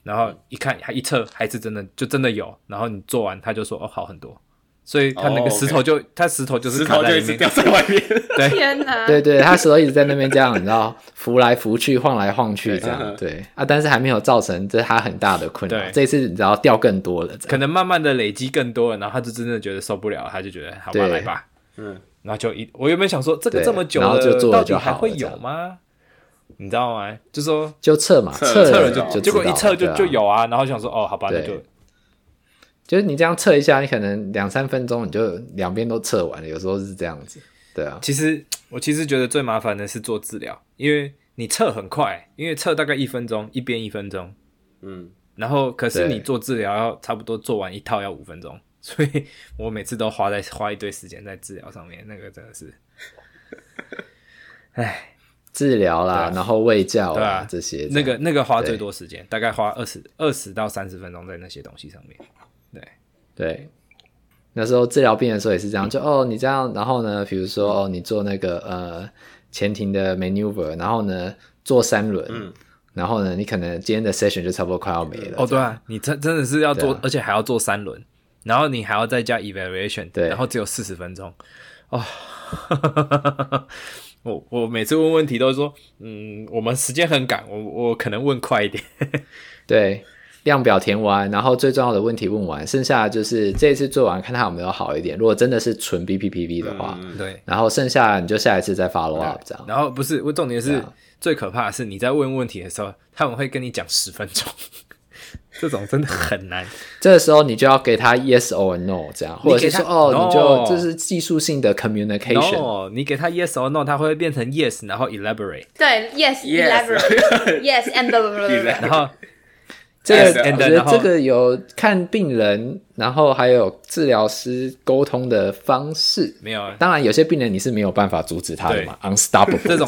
嗯，然后一看还一测还是真的，就真的有。然后你做完他就说哦好很多。所以他那个石头就，他石头就是卡在里面，掉在外面。对，天哪！对对，他石头一直在那边这样，你知道，浮来浮去，晃来晃去，这样。对啊，但是还没有造成这是他很大的困扰。这次你知道掉更多了，可能慢慢的累积更多了，然后他就真的觉得受不了，他就觉得好吧，来吧。嗯，然后就一，我原本想说这个这么久了，到底还会有吗？你知道吗？就说就测嘛，测了就结果一测就就有啊，然后想说哦，好吧，那就。就是你这样测一下，你可能两三分钟你就两边都测完了，有时候是这样子，对啊。其实我其实觉得最麻烦的是做治疗，因为你测很快，因为测大概一分钟，一边一分钟，嗯，然后可是你做治疗要差不多做完一套要五分钟，所以我每次都花在花一堆时间在治疗上面，那个真的是，唉，治疗啦，啊、然后喂教啊，啊。这些，那个那个花最多时间，大概花二十二十到三十分钟在那些东西上面。对。对，那时候治疗病人的时候也是这样，就哦你这样，然后呢，比如说哦你做那个呃前庭的 maneuver，然后呢做三轮，嗯，然后呢你可能今天的 session 就差不多快要没了。哦对啊，你真真的是要做，而且还要做三轮，然后你还要再加 evaluation，对，然后只有四十分钟，哦，我我每次问问题都是说，嗯，我们时间很赶，我我可能问快一点，对。量表填完，然后最重要的问题问完，剩下就是这一次做完，看他有没有好一点。如果真的是纯 BPPV 的话，嗯、对，然后剩下你就下一次再 follow up 这样。然后不是，我重点是、啊、最可怕的是你在问问题的时候，他们会跟你讲十分钟，这种真的很难。这个时候你就要给他 yes or no 这样，或者是说哦你就这是技术性的 communication。你给他 yes or no，他会变成 yes，然后 elaborate。对，yes，elaborate，yes and the 然后。这个我觉得这个有看病人，然后还有治疗师沟通的方式。没有，当然有些病人你是没有办法阻止他的嘛，unstoppable 这种。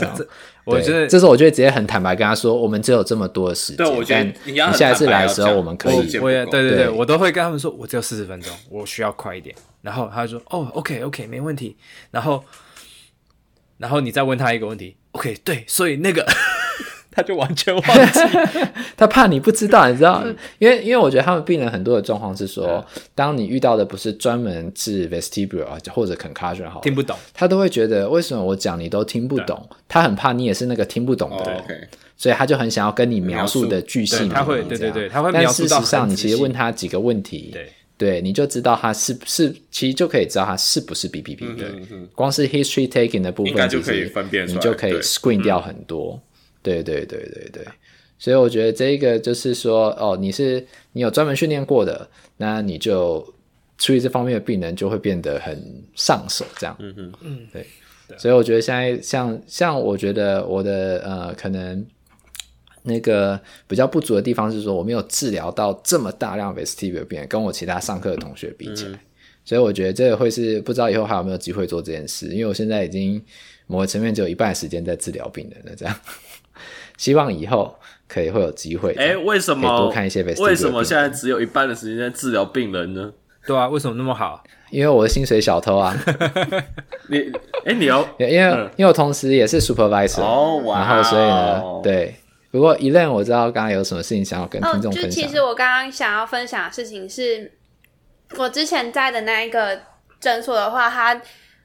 我觉得这时候我就会直接很坦白跟他说，我们只有这么多的时间。对，我觉得你下一次来的时候，我们可以。我也对对对，我都会跟他们说，我只有四十分钟，我需要快一点。然后他就说，哦，OK OK，没问题。然后，然后你再问他一个问题，OK，对，所以那个。他就完全忘记，他怕你不知道，你知道？因为因为我觉得他们病人很多的状况是说，当你遇到的不是专门治 vestibular 或者 concussion 好，听不懂，他都会觉得为什么我讲你都听不懂？他很怕你也是那个听不懂的人，所以他就很想要跟你描述的巨细。他会对对对，他会描述到。但事实上，你其实问他几个问题，对对，你就知道他是是，其实就可以知道他是不是 BPP 的。光是 history taking 的部分，就可以分辨，你就可以 screen 掉很多。对对对对对，所以我觉得这一个就是说，哦，你是你有专门训练过的，那你就处理这方面的病人就会变得很上手，这样。嗯嗯嗯，对。所以我觉得现在像像我觉得我的呃可能那个比较不足的地方是说，我没有治疗到这么大量 vestibular 病人，跟我其他上课的同学比起来，所以我觉得这个会是不知道以后还有没有机会做这件事，因为我现在已经某个层面只有一半的时间在治疗病人了，这样。希望以后可以会有机会。哎，为什么多看一些？为什么现在只有一半的时间在治疗病人呢？对啊，为什么那么好？因为我的薪水小偷啊。你哎，你要 因为因为我同时也是 supervisor 哦，然后所以呢，对。不过 Elaine 我知道刚刚有什么事情想要跟听众分享。就其实我刚刚想要分享的事情是，我之前在的那一个诊所的话，它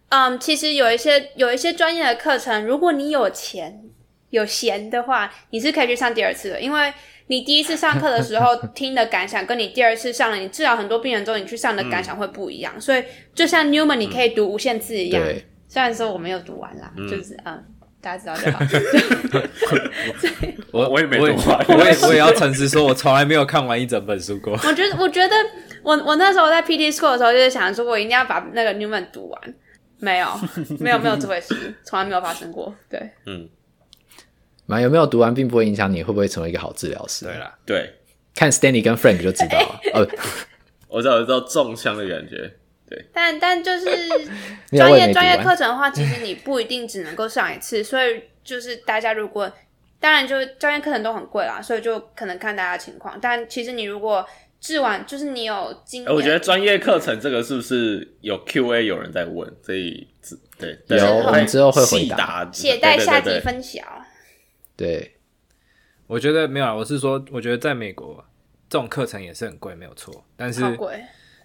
嗯，其实有一些有一些专业的课程，如果你有钱。有闲的话，你是可以去上第二次的，因为你第一次上课的时候 听的感想，跟你第二次上了，你治疗很多病人之后，你去上的感想会不一样。嗯、所以就像 Newman，你可以读无限次一样。嗯、虽然说我没有读完啦，嗯、就是嗯，大家知道就好。我我也没读完，我也我也，我也要诚实说，我从来没有看完一整本书过。我觉得，我觉得我我那时候在 PT School 的时候，就是想说，我一定要把那个 Newman 读完。没有，没有，没有这回事，从来没有发生过。对，嗯。嘛，有没有读完并不会影响你会不会成为一个好治疗师。对啦，对，看 Stanley 跟 Frank 就知道了。哦，我知道，我知道中枪的感觉。对，但但就是 专业专业课程的话，其实你不一定只能够上一次，所以就是大家如果当然就专业课程都很贵啦，所以就可能看大家情况。但其实你如果治完，就是你有经验，我觉得专业课程这个是不是有 Q&A 有人在问？所以对，有我们之后会回答，写待下集分享。对，我觉得没有啊。我是说，我觉得在美国这种课程也是很贵，没有错。但是，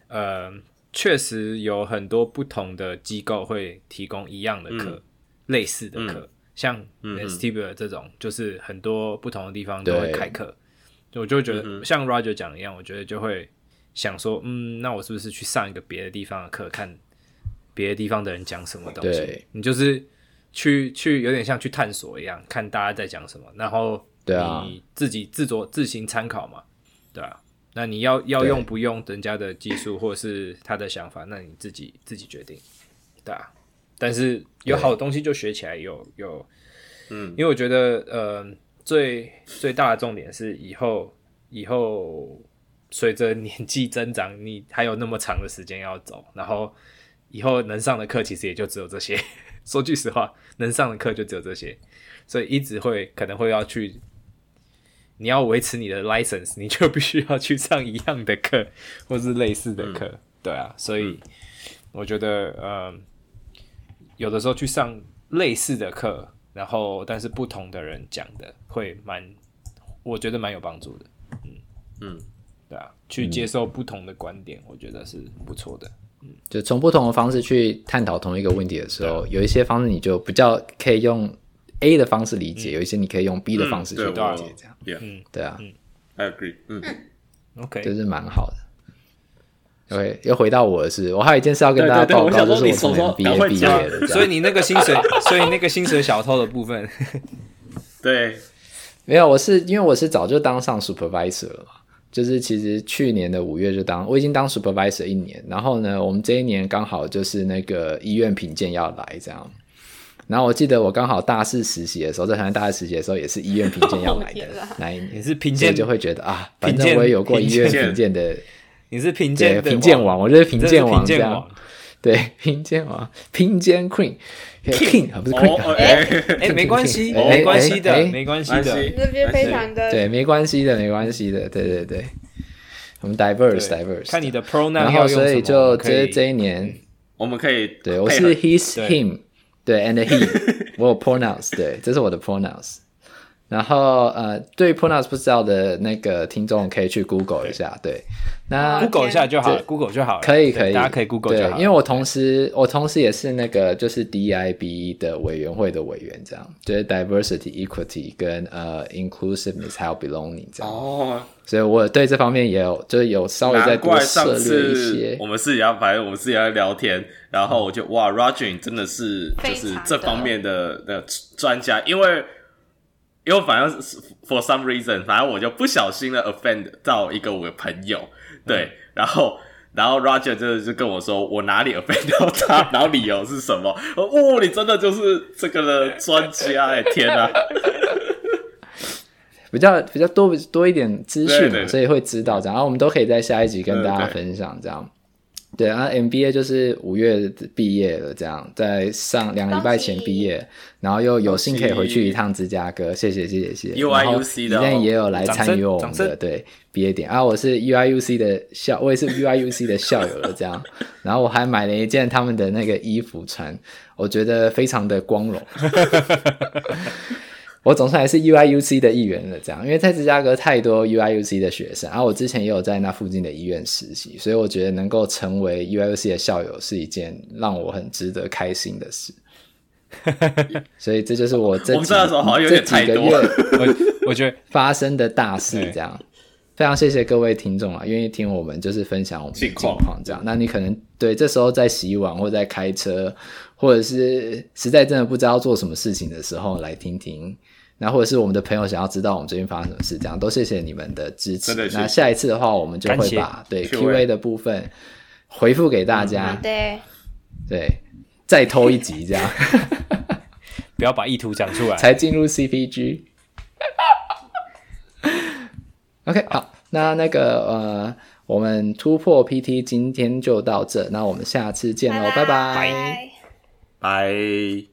呃，确实有很多不同的机构会提供一样的课，嗯、类似的课，嗯、像 Vestibular 这种，就是很多不同的地方都会开课。我就会觉得，嗯、像 Roger 讲的一样，我觉得就会想说，嗯，那我是不是去上一个别的地方的课，看别的地方的人讲什么东西？你就是。去去有点像去探索一样，看大家在讲什么，然后你自己自作自行参考嘛，对啊。那你要要用不用人家的技术或者是他的想法，那你自己自己决定，对啊。但是有好东西就学起来有，有有，嗯，因为我觉得呃最最大的重点是以后以后随着年纪增长，你还有那么长的时间要走，然后以后能上的课其实也就只有这些。说句实话，能上的课就只有这些，所以一直会可能会要去，你要维持你的 license，你就必须要去上一样的课或是类似的课，嗯、对啊，所以我觉得，呃，有的时候去上类似的课，然后但是不同的人讲的会蛮，我觉得蛮有帮助的，嗯嗯，对啊，去接受不同的观点，我觉得是不错的。就从不同的方式去探讨同一个问题的时候，有一些方式你就比较可以用 A 的方式理解，有一些你可以用 B 的方式去理解，这样。嗯，对啊，I agree。嗯，OK，这是蛮好的。OK，又回到我的事，我还有一件事要跟大家报告，就是我从毕业毕业的，所以你那个薪水，所以那个薪水小偷的部分，对，没有，我是因为我是早就当上 supervisor 了嘛。就是其实去年的五月就当我已经当 supervisor 一年，然后呢，我们这一年刚好就是那个医院评鉴要来这样，然后我记得我刚好大四实习的时候，在台湾大四实习的时候也是医院评鉴要 来的那一年，也是评鉴就会觉得啊，反正我也有过医院评鉴的，你是评鉴评鉴王，我就是评鉴王这样，对，拼肩王，拼肩 queen。King 不是 Queen，哎哎，没关系，没关系的，没关系的，这边非常的对，没关系的，没关系的，对对对，我们 diverse，diverse，看你的 pronoun，然后所以就这这一年，我们可以，对我是 his him，对 and he，我有 pronouns，对，这是我的 pronouns。然后呃，对 pronouns 不知道的那个听众可以去 Google 一下，对，那 Google 一下就好，Google 就好了，可以可以，大家可以 Google 就好。因为我同时我同时也是那个就是 DIB 的委员会的委员，这样就是 diversity equity 跟呃 inclusiveness 还有 belonging 这样。哦，所以我对这方面也有就是有稍微在多涉猎一些。我们是要反正我们是要聊天，然后我就哇，Roger 真的是就是这方面的的专家，因为。因为反正是 for some reason，反正我就不小心的 offend 到一个我的朋友，对，嗯、然后然后 Roger 就就跟我说我哪里 offend 到他，然后理由是什么？哦，你真的就是这个的专家哎，天 哪！比较比较多多一点资讯嘛，对对对，所以会知道这样，然后我们都可以在下一集跟大家分享这样。对啊，MBA 就是五月毕业了，这样在上两个礼拜前毕业，然后又有幸可以回去一趟芝加哥，谢谢谢谢谢谢。UIUC 的，然后也有来参与我们的对毕业典啊，我是 UIUC 的校，我也是 UIUC 的校友了，这样，然后我还买了一件他们的那个衣服穿，我觉得非常的光荣。我总算还是 UIUC 的一员了，这样，因为在芝加哥太多 UIUC 的学生，然后我之前也有在那附近的医院实习，所以我觉得能够成为 UIUC 的校友是一件让我很值得开心的事。所以这就是我这几 我这几个月 我我觉得发生的大事，这样。非常谢谢各位听众啊，愿意听我们就是分享我们的近况这样。那你可能对这时候在洗碗或在开车，或者是实在真的不知道做什么事情的时候来听听。那或者是我们的朋友想要知道我们最近发生什么事，这样都谢谢你们的支持。那下一次的话，我们就会把对 Q&A 的部分回复给大家。嗯、对对，再偷一集这样，不要把意图讲出来，才进入 CPG。OK，好，那那个呃，我们突破 PT 今天就到这，那我们下次见喽，拜拜拜。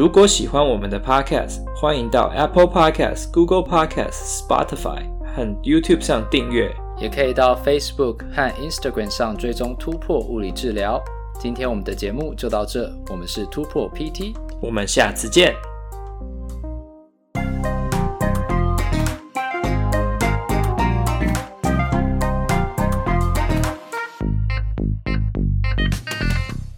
如果喜欢我们的 Podcast，欢迎到 Apple Podcast、Google Podcast、Spotify 和 YouTube 上订阅，也可以到 Facebook 和 Instagram 上追踪突破物理治疗。今天我们的节目就到这，我们是突破 PT，我们下次见。